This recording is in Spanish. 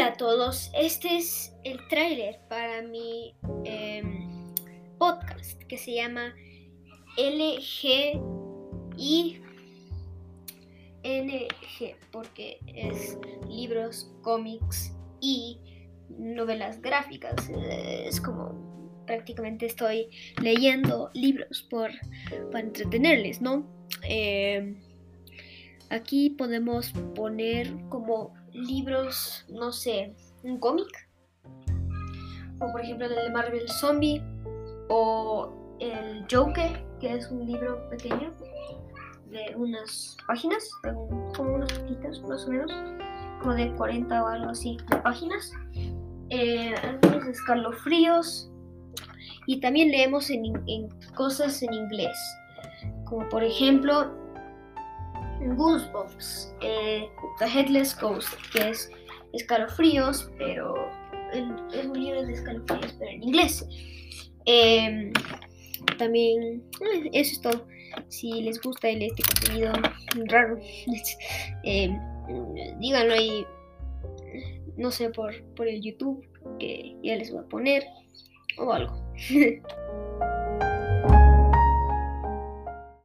a todos, este es el tráiler para mi em, podcast que se llama LGING porque es libros, cómics y novelas gráficas. Es como prácticamente estoy leyendo libros por, para entretenerles, ¿no? Em, aquí podemos poner como libros, no sé, un cómic, o por ejemplo el de Marvel Zombie, o el Joker, que es un libro pequeño de unas páginas, como unas poquitas más o menos, como de 40 o algo así de páginas. Eh, algunos escalofríos y también leemos en cosas en inglés, como por ejemplo Goosebumps, eh, The Headless Ghost, que es escalofríos, pero es un libro de escalofríos, pero en inglés. Em, también, eh, eso es todo. Si les gusta este contenido raro, em, díganlo ahí, no sé, por, por el YouTube, que ya les voy a poner, o algo.